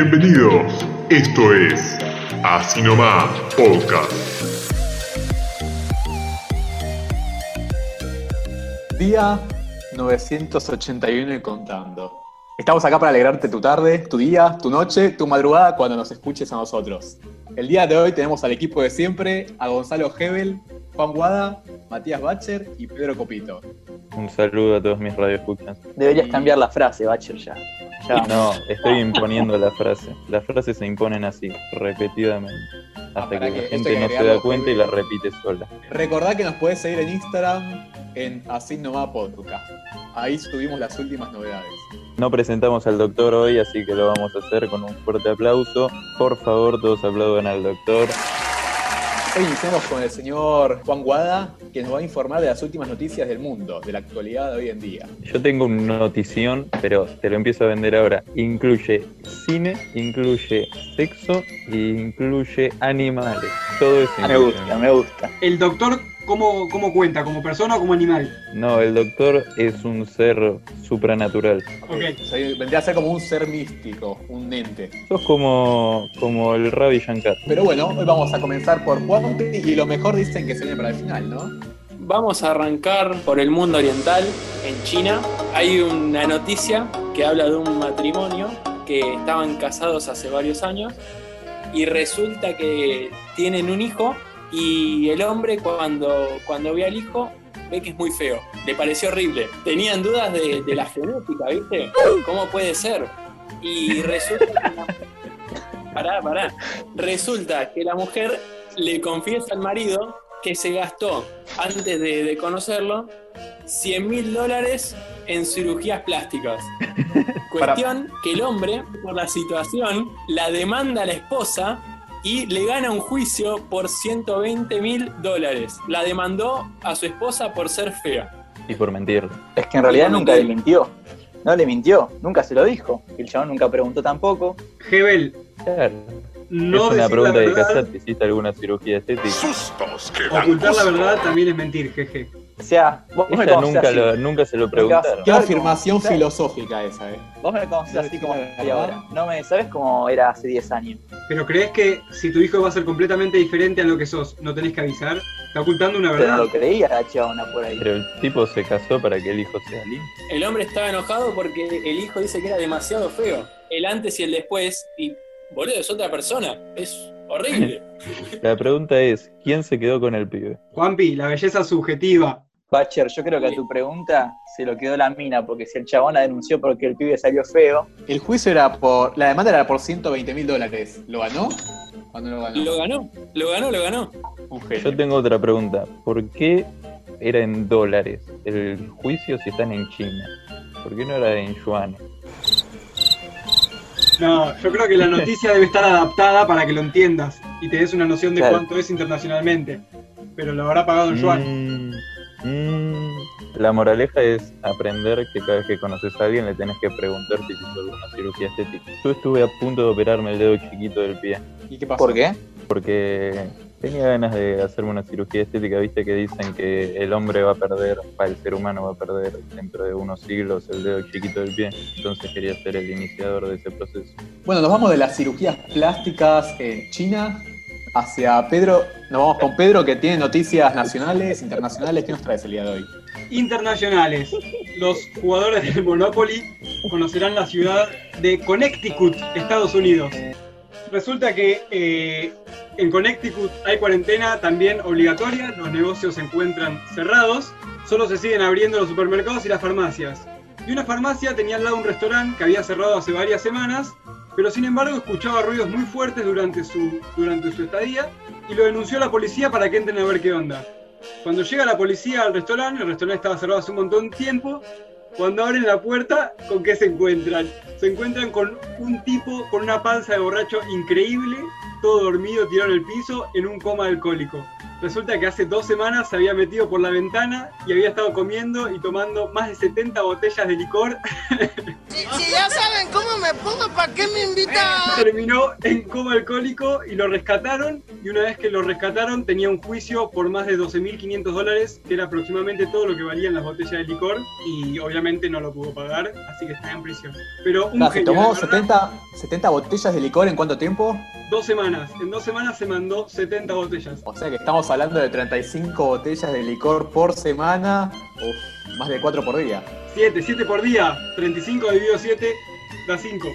Bienvenidos, esto es Así Nomás Podcast. Día 981 y contando. Estamos acá para alegrarte tu tarde, tu día, tu noche, tu madrugada cuando nos escuches a nosotros. El día de hoy tenemos al equipo de siempre, a Gonzalo Hebel, Juan Guada, Matías Bacher y Pedro Copito. Un saludo a todos mis radioescuchas. Deberías cambiar la frase, Bacher, ya. ya. No, estoy imponiendo la frase. Las frases se imponen así, repetidamente. Hasta para que, que la gente que no se da cuenta y la repite sola. Recordá que nos podés seguir en Instagram en Así Podcast. Ahí subimos las últimas novedades. No presentamos al doctor hoy, así que lo vamos a hacer con un fuerte aplauso. Por favor, todos aplaudan al doctor. Hoy iniciamos con el señor Juan Guada, que nos va a informar de las últimas noticias del mundo, de la actualidad de hoy en día. Yo tengo una notición, pero te lo empiezo a vender ahora. Incluye cine, incluye sexo e incluye animales. Todo eso. Me gusta, me gusta. El doctor, ¿cómo, ¿cómo cuenta? ¿Como persona o como animal? No, el doctor es un ser supranatural. Ok. Vendría a ser como un ser místico, un ente. Sos como, como el Ravi Shankar. Pero bueno, hoy vamos a comenzar por Juan y lo mejor dicen que se viene para el final, ¿no? Vamos a arrancar por el mundo oriental, en China. Hay una noticia que habla de un matrimonio que estaban casados hace varios años y resulta que tienen un hijo y el hombre cuando, cuando ve al hijo ve que es muy feo. Le pareció horrible. Tenían dudas de, de la genética, ¿viste? ¿Cómo puede ser? Y resulta que la- Pará, pará. Resulta que la mujer le confiesa al marido que se gastó, antes de, de conocerlo, 100 mil dólares en cirugías plásticas. Cuestión que el hombre, por la situación, la demanda a la esposa y le gana un juicio por 120 mil dólares. La demandó a su esposa por ser fea. Y por mentirle. Es que en realidad nunca le mintió. No le mintió, nunca se lo dijo. El chabón nunca preguntó tampoco. Hebel, Claro. no es una pregunta la de verdad, casarte. ¿Hiciste alguna cirugía estética? Sustos que ocultar la verdad también es mentir, jeje. O sea, vos me Ella conocés nunca, así. lo, nunca se lo preguntaron. Qué afirmación filosófica esa, ¿eh? Vos me conocés así como soy ahora. No me sabes cómo era hace 10 años. Pero ¿crees que si tu hijo va a ser completamente diferente a lo que sos, no tenés que avisar? Está ocultando una Pero no verdad. lo creía la chabona por ahí. Pero el tipo se casó para que el hijo sea lindo. El hombre estaba enojado porque el hijo dice que era demasiado feo. El antes y el después. Y, boludo, es otra persona. Es horrible. La pregunta es, ¿quién se quedó con el pibe? Juanpi, la belleza subjetiva. Bacher, yo creo que a tu pregunta se lo quedó la mina, porque si el chabón la denunció porque el pibe salió feo, El juicio era por. La demanda era por 120 mil dólares. ¿Lo ganó? ¿O no lo ganó? Lo ganó, lo ganó, lo ganó. Yo tengo otra pregunta. ¿Por qué era en dólares el juicio si están en China? ¿Por qué no era en yuanes? No, yo creo que la noticia debe estar adaptada para que lo entiendas y te des una noción de Claro. cuánto es internacionalmente. Pero lo habrá pagado en yuan. Mm, mm. La moraleja es aprender que cada vez que conoces a alguien le tenés que preguntar si hizo alguna cirugía estética. Yo estuve a punto de operarme el dedo chiquito del pie ¿Y qué pasó? ¿por qué? porque tenía ganas de hacerme una cirugía estética. Viste que dicen que el hombre va a perder, el ser humano va a perder dentro de unos siglos el dedo chiquito del pie. Entonces quería ser el iniciador de ese proceso. Bueno, nos vamos de las cirugías plásticas en China hacia Pedro. Nos vamos con Pedro que tiene noticias nacionales, internacionales. ¿Qué nos traes el día de hoy? Internacionales. Los jugadores del Monopoly conocerán la ciudad de Connecticut, Estados Unidos. Resulta que eh, en Connecticut hay cuarentena también obligatoria, los negocios se encuentran cerrados, solo se siguen abriendo los supermercados y las farmacias. Y una farmacia tenía al lado un restaurante que había cerrado hace varias semanas, pero sin embargo escuchaba ruidos muy fuertes durante su, durante su estadía y lo denunció a la policía para que entren a ver qué onda. Cuando llega la policía al restaurante, el restaurante estaba cerrado hace un montón de tiempo, cuando abren la puerta, ¿con qué se encuentran? Se encuentran con un tipo con una panza de borracho increíble, todo dormido, tirado en el piso, en un coma alcohólico. Resulta que hace dos semanas se había metido por la ventana y había estado comiendo y tomando más de 70 botellas de licor. Si, si ya saben cómo me pongo, ¿para qué me invitan? Terminó en coma alcohólico y lo rescataron. Y una vez que lo rescataron, tenía un juicio por más de 12.500 dólares, que era aproximadamente todo lo que valían las botellas de licor. Y obviamente no lo pudo pagar, así que está en prisión. Pero un Claro, se genio, tomó la verdad, 70, 70 botellas de licor en cuánto tiempo? Dos semanas. En dos semanas se mandó 70 botellas. O sea que estamos hablando de 35 botellas de licor por semana. Uf, más de 4 por día. 7, 7 por día. 35 dividido 7 da 5.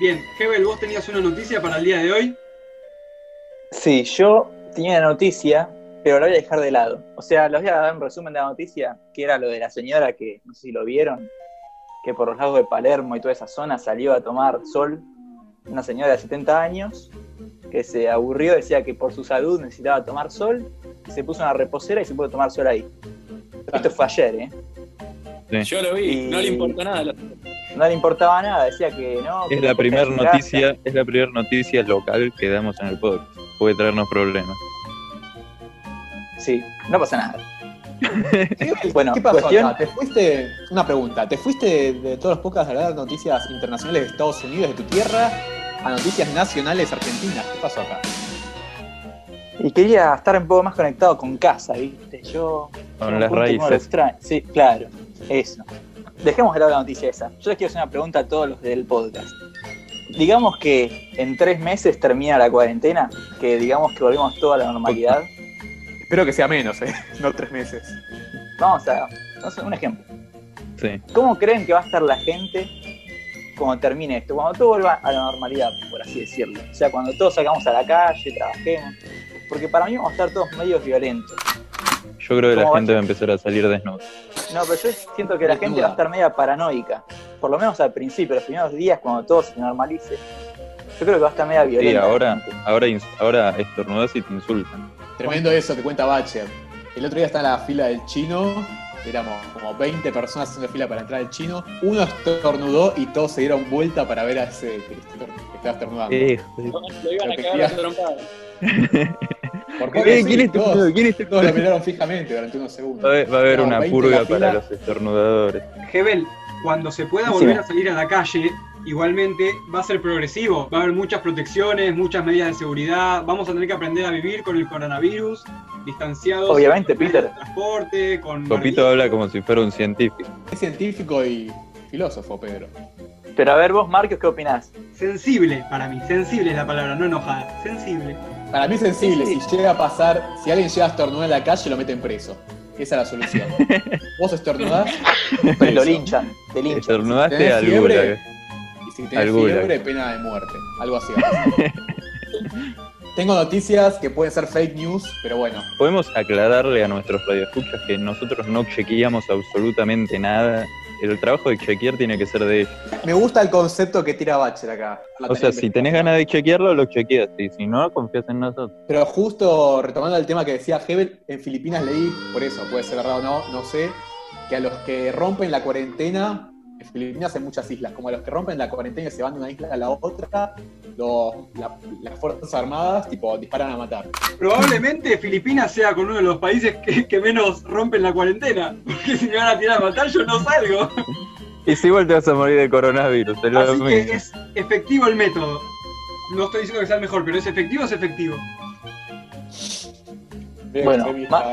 Bien, Hebel, vos tenías una noticia para el día de hoy. Sí, yo tenía una noticia, pero la voy a dejar de lado. O sea, les voy a dar un resumen de la noticia, que era lo de la señora que, no sé si lo vieron, que por los lagos de Palermo y toda esa zona salió a tomar sol. Una señora de 70 años que se aburrió, decía que por su salud necesitaba tomar sol, se puso una reposera y se pudo tomar sol ahí. Esto fue ayer, ¿eh? Yo lo vi, Y- no le importó nada. No le importaba nada, decía que no. que Es la primera noticia, es la primera noticia local que damos en el podcast. Puede traernos problemas. Sí, no pasa nada. Bueno, ¿Qué pasó cuestión- acá? ¿Te fuiste, una pregunta, ¿te fuiste de, de todos los podcasts a hablar de noticias internacionales de Estados Unidos, de tu tierra, a noticias nacionales argentinas? ¿Qué pasó acá? Y quería estar un poco más conectado con casa, ¿viste? Yo. Con las raíces. Sí, claro, eso. Dejemos de lado la noticia esa. Yo les quiero hacer una pregunta a todos los del podcast. Digamos que en tres meses termina la cuarentena, que digamos que volvemos toda a la normalidad. Espero que sea menos, ¿eh? No tres meses. Vamos a. vamos a un ejemplo. Sí. ¿Cómo creen que va a estar la gente cuando termine esto? Cuando todo vuelva a la normalidad, por así decirlo. O sea, cuando todos salgamos a la calle, trabajemos. Porque para mí vamos a estar todos medios violentos. Yo creo que la ¿Cómo gente va a empezar a salir desnuda. No, pero yo siento que la gente va a estar media paranoica. Por lo menos al principio, los primeros días, cuando todo se normalice. Yo creo que va a estar media Sí, violenta. la ahora, ahora, ahora estornudas y te insultan. Tremendo eso que cuenta Bacher. El otro día estaba en la fila del chino, éramos como 20 personas haciendo fila para entrar al chino. Uno estornudó y todos se dieron vuelta para ver a ese que, estaba estornudando. Eh, Lo iban a cagar a eh, sí, ¿quién estornudó? todos, ¿Quién todos lo miraron fijamente durante unos segundos. Va a haber, va a haber Éramos una 20 en purga para los estornudadores. Hebel, cuando se pueda volver a salir a la calle, igualmente va a ser progresivo. Va a haber muchas protecciones, muchas medidas de seguridad. Vamos a tener que aprender a vivir con el coronavirus, distanciados. Obviamente, con Peter. de transporte, con. Copito habla como si fuera un científico. Es científico y filósofo, Pedro. Pero a ver, vos, Marcos, ¿qué opinás? Sensible para mí, sensible es la palabra, no enojada. Sensible. Para mí sensible, Sí. si llega a pasar, si alguien llega a estornudar en la calle, lo meten preso. Esa es la solución. Vos estornudás, Lo preso. linchan, te linchan. Estornudaste ¿Tenés al si tenés fiebre, pena de muerte. Algo así. Tengo noticias que pueden ser fake news, pero bueno. Podemos aclararle a nuestros radioescuchas que nosotros no chequeamos absolutamente nada. El trabajo de chequear tiene que ser de ellos. Me gusta el concepto que tira Bacher acá. La O sea, si tenés ganas de chequearlo, lo chequeas. Y si no, confías en nosotros. Pero justo retomando el tema que decía Hebel, en Filipinas leí, por eso puede ser verdad o no, no sé, que a los que rompen la cuarentena, en Filipinas hay muchas islas, como a los que rompen la cuarentena y se van de una isla a la otra, los- la- las Fuerzas Armadas, tipo, disparan a matar. Probablemente Filipinas sea con uno de los países que, que menos rompen la cuarentena. Porque si me van a tirar a matar, yo no salgo. Y si igual te vas a morir de coronavirus, es lo Así que es efectivo el método. No estoy diciendo que sea el mejor, pero es efectivo, es efectivo. Bueno,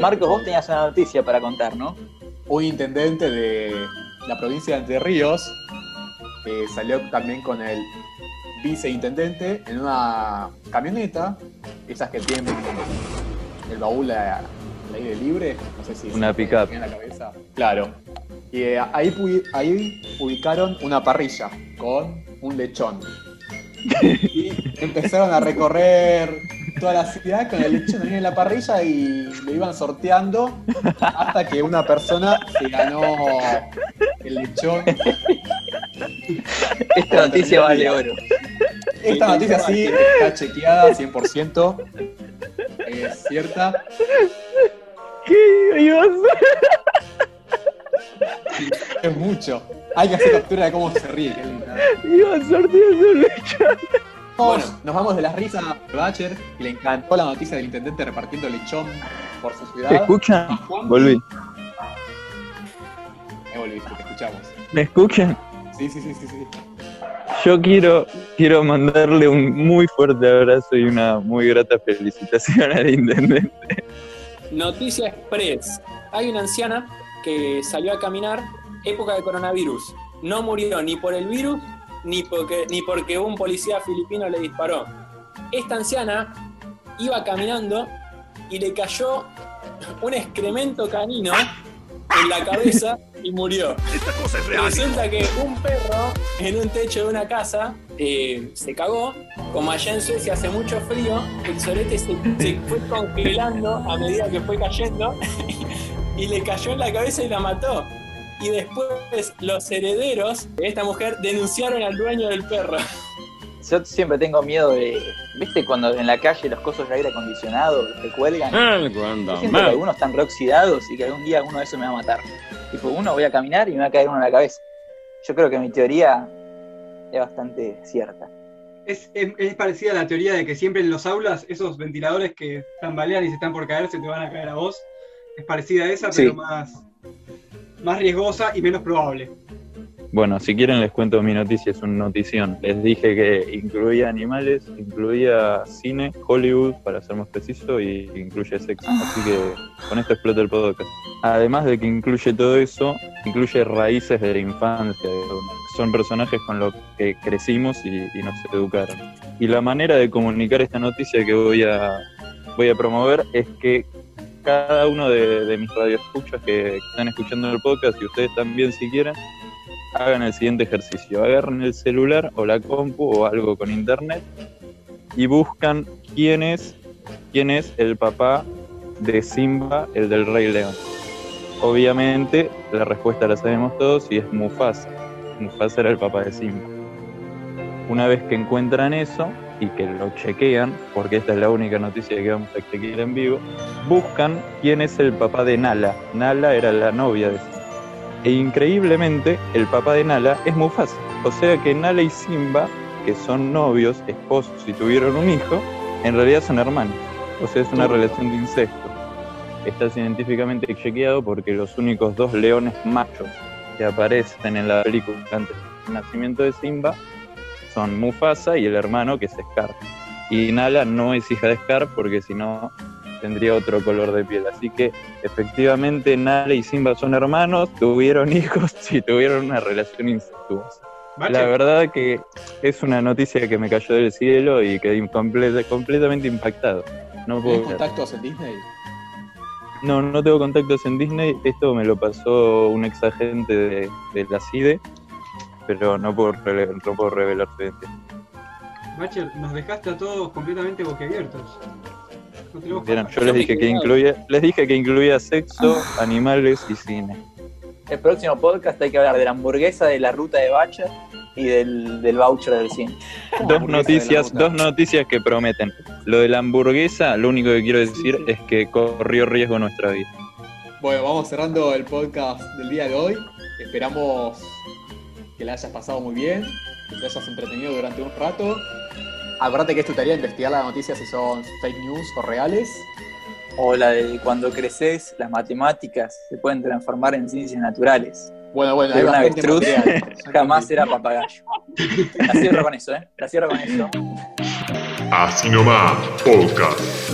Marcos, vos tenías una noticia para contar, ¿no? Un intendente de la provincia de Entre Ríos eh, salió también con el viceintendente en una camioneta, esas que tienen el baúl a- al aire libre, no sé si Una en la cabeza. Claro. Y eh, ahí, ahí ubicaron una parrilla con un lechón. Y empezaron a recorrer toda la ciudad con el lechón ahí en la parrilla y lo iban sorteando hasta que una persona se ganó el lechón. Esta noticia vale oro. Esta noticia sí está chequeada 100%. Es cierta. ¿Qué ibas Es mucho. Hay que hacer captura de cómo se ríe. Iba sorteando un lechón. Bueno. Nos vamos de las risas a Bacher, que le encantó la noticia del intendente repartiendo lechón por su ciudad. ¿Me escuchan? Volví. Te escuchamos. ¿Me escuchan? Sí, sí, sí, sí, sí. Yo quiero, quiero mandarle un muy fuerte abrazo y una muy grata felicitación al intendente. Noticia Express. Hay una anciana que salió a caminar época de coronavirus. No murió ni por el virus ni porque, ni porque un policía filipino le disparó. Esta anciana iba caminando y le cayó un excremento canino en la cabeza y murió. Resulta que un perro en un techo de una casa eh, se cagó. Como allá en Suecia hace mucho frío, el solete se, se fue congelando a medida que fue cayendo y le cayó en la cabeza y la mató. Y después los herederos de esta mujer denunciaron al dueño del perro. Yo siempre tengo miedo de. ¿Viste cuando en la calle los cosos de aire acondicionado los que cuelgan? Yo siento que algunos están reoxidados y que algún día uno de esos me va a matar. Tipo, uno voy a caminar y me va a caer uno en la cabeza. Yo creo que mi teoría es bastante cierta. Es, es- es parecida a la teoría de que siempre en los aulas esos ventiladores que tambalean y se están por caer se te van a caer a vos. Es parecida a esa, Sí. pero más, más riesgosa y menos probable. Bueno, si quieren les cuento mi noticia, es una notición. Les dije que incluía animales, incluía cine, Hollywood, para ser más preciso, y incluye sexo. Así que con esto explota el podcast. Además de que incluye todo eso, incluye raíces de la infancia. Son personajes con los que crecimos y, y nos educaron. Y la manera de comunicar esta noticia que voy a, voy a promover es que cada uno de, de mis radioescuchas que están escuchando el podcast, y ustedes también si quieren, hagan el siguiente ejercicio. Agarren el celular o la compu o algo con internet y buscan quién es, quién es el papá de Simba, el del Rey León. Obviamente la respuesta la sabemos todos y es Mufasa. Mufasa era el papá de Simba. Una vez que encuentran eso y que lo chequean, porque esta es la única noticia que vamos a chequear en vivo, buscan quién es el papá de Nala. Nala era la novia de Simba. E increíblemente, el papá de Nala es Mufasa. O sea que Nala y Simba, que son novios, esposos y tuvieron un hijo, en realidad son hermanos. O sea, es una relación de incesto. Está científicamente chequeado porque los únicos dos leones machos que aparecen en la película antes del nacimiento de Simba son Mufasa y el hermano que es Scar. Y Nala no es hija de Scar porque si no tendría otro color de piel. Así que efectivamente Nala y Simba son hermanos, tuvieron hijos y tuvieron una relación incestuosa. La verdad que es una noticia que me cayó del cielo y quedé incomple- completamente impactado. No puedo ¿Tenés creer. contactos en Disney? No, no tengo contactos en Disney. Esto me lo pasó un ex agente de, de la CIDE, pero no puedo, rele- no puedo revelar su identidad. Bacher, nos dejaste a todos completamente boquiabiertos. Vieron. Yo les dije que incluía, les dije que incluía sexo, animales y cine. El próximo podcast hay que hablar de la hamburguesa, de la ruta de Bacha y del, del voucher del cine. Dos noticias, dos noticias que prometen. Lo de la hamburguesa, lo único que quiero decir es que corrió riesgo nuestra vida. Bueno, vamos cerrando el podcast del día de hoy. Esperamos que la hayas pasado muy bien, que te hayas entretenido durante un rato. Acuérdate que es tu tarea investigar las noticias si son fake news o reales. O la de cuando creces, las matemáticas se pueden transformar en ciencias naturales. Bueno, bueno, hay Pero un bastante avestruz. Jamás será papagayo. La cierro con eso, ¿eh? La cierro con eso. Así nomás, podcast.